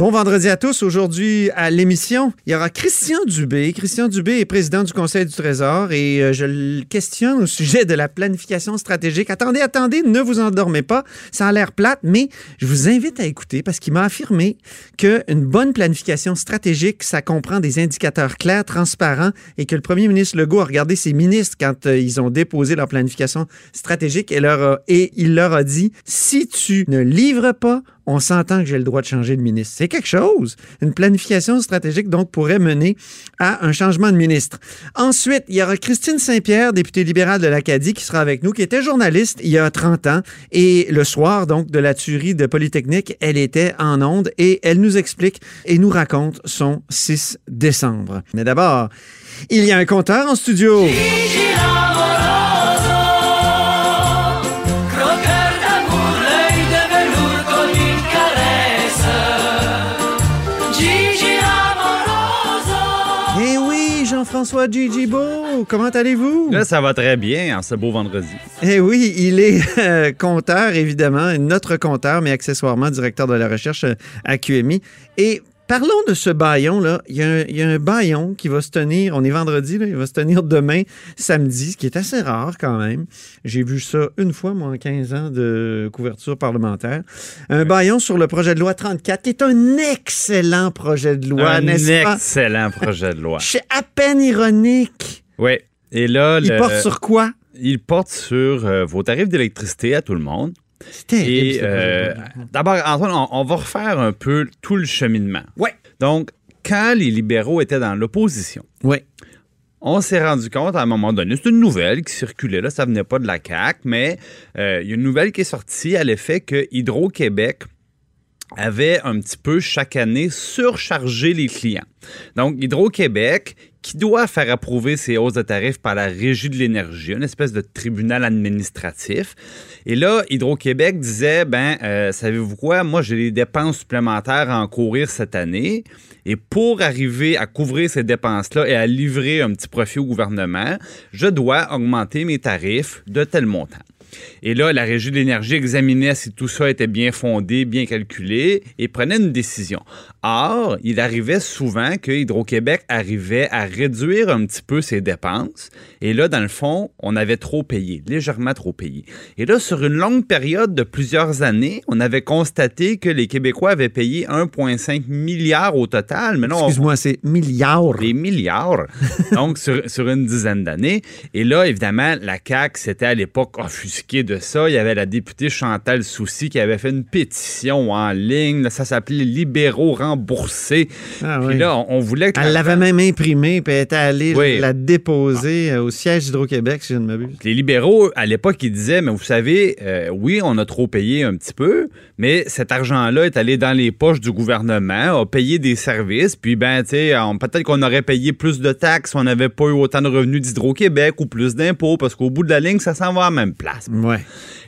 Bon vendredi à tous. Aujourd'hui à l'émission, il y aura Christian Dubé. Christian Dubé est président du Conseil du Trésor et euh, je le questionne au sujet de la planification stratégique. Attendez, attendez, ne vous endormez pas. Ça a l'air plate, mais je vous invite à écouter parce qu'il m'a affirmé qu'une bonne planification stratégique, ça comprend des indicateurs clairs, transparents et que le premier ministre Legault a regardé ses ministres quand euh, ils ont déposé leur planification stratégique et, et il leur a dit, si tu ne livres pas, on s'entend que j'ai le droit de changer de ministre. C'est quelque chose. Une planification stratégique, donc, pourrait mener à un changement de ministre. Ensuite, il y aura Christine Saint-Pierre, députée libérale de l'Acadie, qui sera avec nous, qui était journaliste il y a 30 ans. Et le soir, donc, de la tuerie de Polytechnique, elle était en onde et elle nous explique et nous raconte son 6 décembre. Mais d'abord, il y a un compteur en studio. Jean-François Gigi Beau, comment allez-vous? Là, ça va très bien en ce beau vendredi. Eh oui, il est euh, compteur, évidemment, notre compteur, mais accessoirement directeur de la recherche euh, à QMI. Et parlons de ce baillon-là. Il y, a un, il y a un baillon qui va se tenir, on est vendredi, là, il va se tenir demain, samedi, ce qui est assez rare quand même. J'ai vu ça une fois, moi, en 15 ans de couverture parlementaire. Un baillon sur le projet de loi 34, qui est un excellent projet de loi, Un n'est-ce pas? excellent projet de loi. Je suis à peine ironique. Oui. Et là, Il le- porte sur quoi? il porte sur euh, vos tarifs d'électricité à tout le monde. Et de euh, d'abord, Antoine, on, on va refaire un peu tout le cheminement. Ouais. Donc, quand les libéraux étaient dans l'opposition, on s'est rendu compte à un moment donné, c'est une nouvelle qui circulait, là, ça venait pas de la CAQ, mais euh, il y a une nouvelle qui est sortie à l'effet que Hydro-Québec avait un petit peu chaque année surchargé les clients. Donc, Hydro-Québec, qui doit faire approuver ses hausses de tarifs par la Régie de l'énergie, une espèce de tribunal administratif. Et là, Hydro-Québec disait, ben, euh, savez-vous quoi, moi, j'ai des dépenses supplémentaires à encourir cette année. Et pour arriver à couvrir ces dépenses-là et à livrer un petit profit au gouvernement, je dois augmenter mes tarifs de tel montant. Et là, la Régie de l'énergie examinait si tout ça était bien fondé, bien calculé et prenait une décision. Or, il arrivait souvent que Hydro-Québec arrivait à réduire un petit peu ses dépenses. Et là, dans le fond, on avait trop payé, légèrement trop payé. Et là, sur une longue période de plusieurs années, on avait constaté que les Québécois avaient payé 1,5 milliard au total. Mais non, on- Excuse-moi, c'est milliards. des milliards, donc sur, sur une dizaine d'années. Et là, évidemment, la CAQ s'était à l'époque offusquée de ça. Il y avait la députée Chantal Soucy qui avait fait une pétition en ligne. Ça s'appelait Libéraux remboursés. Ah Puis oui. là, on, on voulait que Elle l'avait même imprimée, puis elle était allée Oui. la déposer euh, au siège d'Hydro-Québec, si je ne m'abuse. Les libéraux, à l'époque, ils disaient, mais vous savez, euh, oui, on a trop payé un petit peu, mais cet argent-là est allé dans les poches du gouvernement, a payé des services, puis ben, tu sais, peut-être qu'on aurait payé plus de taxes on n'avait pas eu autant de revenus d'Hydro-Québec ou plus d'impôts, parce qu'au bout de la ligne, ça s'en va à la même place. Ouais.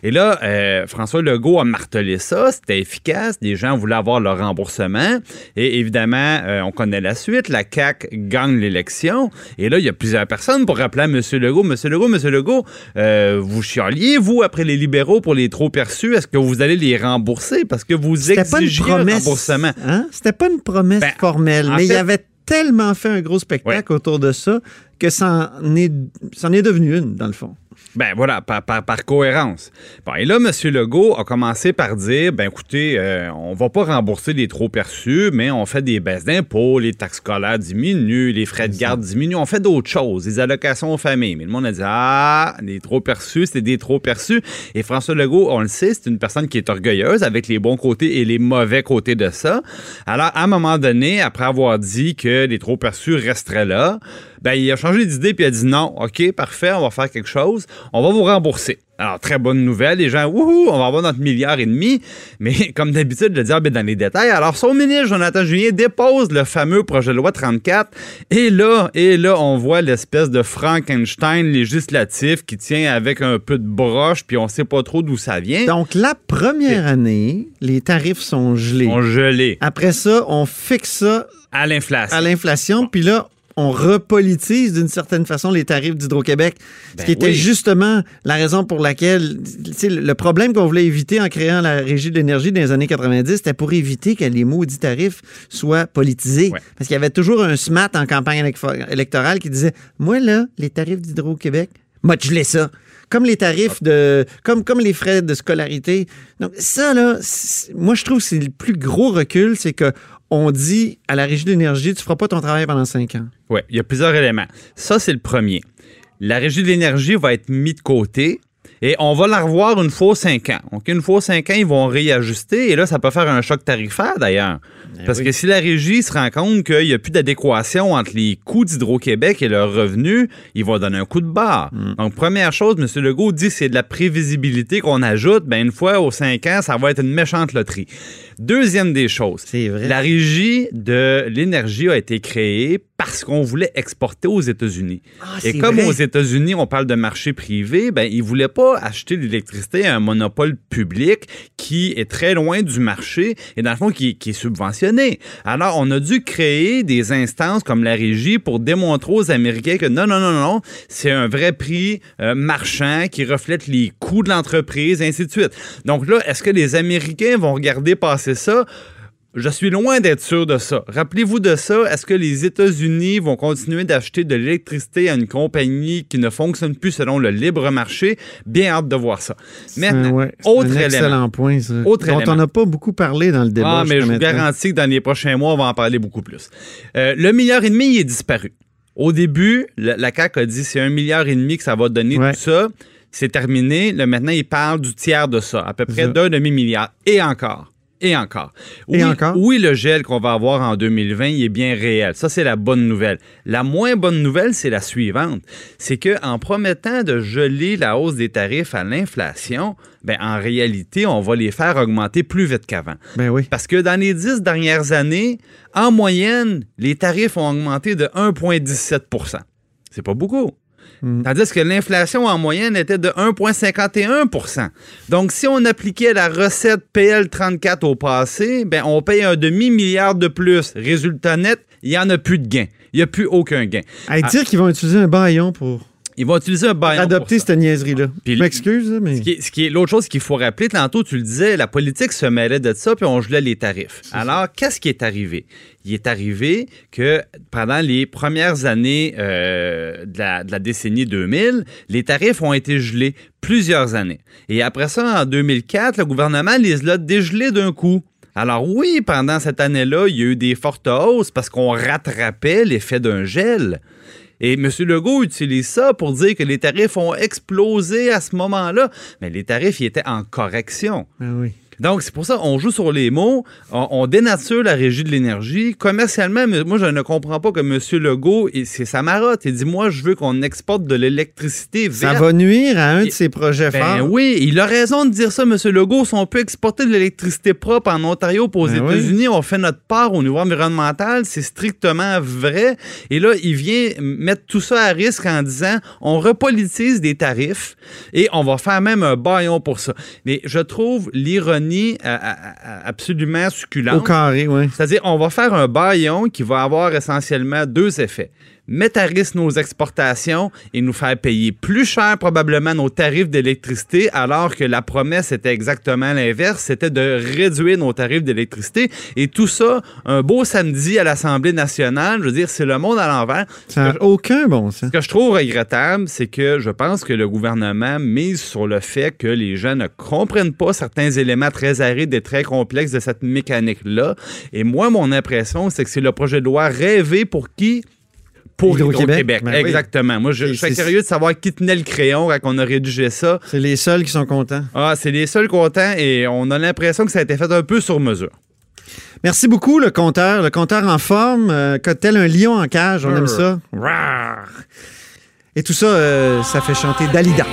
Et là, euh, François Legault a martelé ça, c'était efficace, les gens voulaient avoir leur remboursement, et évidemment, euh, on connaît la suite, la CAQ gagne l'élection, et là, il y a plusieurs personnes pour rappeler à M. Legault, M. Legault, M. Legault, euh, vous chialiez, vous, après les libéraux pour les trop perçus, est-ce que vous allez les rembourser? Parce que vous C'était pas une exigiez un remboursement. Hein? C'était pas une promesse Ben, formelle, mais il fait- avait tellement fait un gros spectacle autour de ça que ça en est, ça en est devenu une, dans le fond. Ben voilà, par, par, par cohérence. Bon, et là, M. Legault a commencé par dire, ben écoutez, euh, on va pas rembourser les trop perçus, mais on fait des baisses d'impôts, les taxes scolaires diminuent, les frais de garde diminuent, on fait d'autres choses, des allocations aux familles. Mais le monde a dit, ah, les trop perçus, c'est des trop perçus. Et François Legault, on le sait, c'est une personne qui est orgueilleuse avec les bons côtés et les mauvais côtés de ça. Alors, à un moment donné, après avoir dit que les trop perçus resteraient là, ben, il a changé d'idée puis il a dit non, OK, parfait, on va faire quelque chose, on va vous rembourser. Alors, très bonne nouvelle, les gens, wouhou, on va avoir notre milliard et demi, mais comme d'habitude, le diable est dans les détails. Alors, son ministre, Jonathan Julien, dépose le fameux projet de loi 34, et là, et là, on voit l'espèce de Frankenstein législatif qui tient avec un peu de broche, puis on sait pas trop d'où ça vient. Donc, la première année, les tarifs sont gelés. on gelé Après ça, on fixe ça à l'inflation. à l'inflation, puis là, on repolitise d'une certaine façon les tarifs d'Hydro-Québec. ce Ben qui était oui. justement la raison pour laquelle, le problème qu'on voulait éviter en créant la Régie de l'énergie dans les années 90, c'était pour éviter que les maudits tarifs soient politisés. Ouais. Parce qu'il y avait toujours un SMAT en campagne élec- électorale qui disait, moi là, les tarifs d'Hydro-Québec, moi je l'ai ça. Comme les tarifs de, comme, comme les frais de scolarité. Donc, ça, là, moi, je trouve que c'est le plus gros recul, c'est que on dit à la Régie de l'énergie, tu feras pas ton travail pendant cinq ans. Oui, il y a plusieurs éléments. Ça, c'est le premier. La régie de l'énergie va être mise de côté et on va la revoir une fois aux cinq ans. Donc, une fois aux cinq ans, ils vont réajuster et là, ça peut faire un choc tarifaire d'ailleurs. Parce oui. que si la régie se rend compte qu'il n'y a plus d'adéquation entre les coûts d'Hydro-Québec et leurs revenus, ils vont donner un coup de barre. Donc, première chose, M. Legault dit c'est de la prévisibilité qu'on ajoute. Ben, une fois aux cinq ans, ça va être une méchante loterie. Deuxième des choses, vrai. la régie de l'énergie a été créée parce qu'on voulait exporter aux États-Unis. Ah, Et comme vrai? aux États-Unis, on parle de marché privé, ben ils voulaient pas acheter de l'électricité à un monopole public qui est très loin du marché et dans le fond qui, qui est subventionné. Alors, on a dû créer des instances comme la régie pour démontrer aux Américains que non, non, non, non, c'est un vrai prix euh, marchand qui reflète les coûts de l'entreprise, ainsi de suite. Donc là, est-ce que les Américains vont regarder passer ça? Je suis loin d'être sûr de ça. Rappelez-vous de ça. Est-ce que les États-Unis vont continuer d'acheter de l'électricité à une compagnie qui ne fonctionne plus selon le libre marché? Bien hâte de voir ça. Maintenant, ouais, autre un élément. excellent point, ça, Autre dont élément. on n'a pas beaucoup parlé dans le débat. Ah, mais je vous garantis que dans les prochains mois, on va en parler beaucoup plus. Euh, le milliard et demi, il est disparu. Au début, la, la CAQ a dit c'est un milliard et demi que ça va donner Ouais. tout ça. C'est terminé. Là, maintenant, il parle du tiers de ça, à peu près d'un demi-milliard. Et encore. Et encore. Et oui, encore? Oui, le gel qu'on va avoir en 2020, il est bien réel. Ça, c'est la bonne nouvelle. La moins bonne nouvelle, c'est la suivante. C'est que en promettant de geler la hausse des tarifs à l'inflation, ben, en réalité, on va les faire augmenter plus vite qu'avant. Ben oui. Parce que dans les dix dernières années, en moyenne, les tarifs ont augmenté de 1,17% C'est pas beaucoup. Mm. Tandis que l'inflation en moyenne était de 1,51% Donc, si on appliquait la recette PL34 au passé, ben, on paye un demi-milliard de plus. Résultat net, il n'y en a plus de gain. Il n'y a plus aucun gain. Hey, dire qu'ils vont utiliser un baillon pour Ils vont utiliser un baillon adopter cette niaiserie-là. Je m'excuse, mais... Ce qui est, ce qui est- l'autre chose qu'il faut rappeler, tantôt tu le disais, la politique se mêlait de ça, puis on gelait les tarifs. Alors, qu'est-ce qui est arrivé? Il est arrivé que pendant les premières années euh, de, la, de la décennie 2000, les tarifs ont été gelés plusieurs années. Et après ça, en 2004, le gouvernement les a dégelés d'un coup. Alors oui, pendant cette année-là, il y a eu des fortes hausses parce qu'on rattrapait l'effet d'un gel. Et M. Legault utilise ça pour dire que les tarifs ont explosé à ce moment-là. Mais les tarifs, ils étaient en correction. Ben oui. Donc, c'est pour ça qu'on joue sur les mots, on, on dénature la régie de l'énergie. Commercialement, moi, je ne comprends pas que M. Legault, c'est sa marotte. Il dit, moi, je veux qu'on exporte de l'électricité Ça verte. va nuire à un de ses projets Ben forts. oui, il a raison de dire ça, M. Legault. Si on peut exporter de l'électricité propre en Ontario pour aux Ben oui. États-Unis, on fait notre part au niveau environnemental. C'est strictement vrai. Et là, il vient mettre tout ça à risque en disant on repolitise des tarifs et on va faire même un baillon pour ça. Mais je trouve l'ironie euh, euh, euh, absolument succulente. Au carré, oui. C'est-à-dire, on va faire un baillon qui va avoir essentiellement deux effets. Mettre à risque nos exportations et nous faire payer plus cher probablement nos tarifs d'électricité, alors que la promesse était exactement l'inverse, c'était de réduire nos tarifs d'électricité. Et tout ça, un beau samedi à l'Assemblée nationale, je veux dire, c'est le monde à l'envers. Ça n'a aucun bon sens. Ce que je trouve regrettable, c'est que je pense que le gouvernement mise sur le fait que les gens ne comprennent pas certains éléments très arides et très complexes de cette mécanique-là. Et moi, mon impression, c'est que c'est le projet de loi rêvé pour qui? Pour Hydro-Québec. Hydro-Québec. Ben oui. Exactement. Moi, je, je serais curieux de savoir qui tenait le crayon quand on a rédigé ça. C'est les seuls qui sont contents. Ah, c'est les seuls contents et on a l'impression que ça a été fait un peu sur mesure. Merci beaucoup, le compteur. Le compteur en forme, euh, tel un lion en cage. On aime ça. Rar. Et tout ça, euh, ça fait chanter Dalida.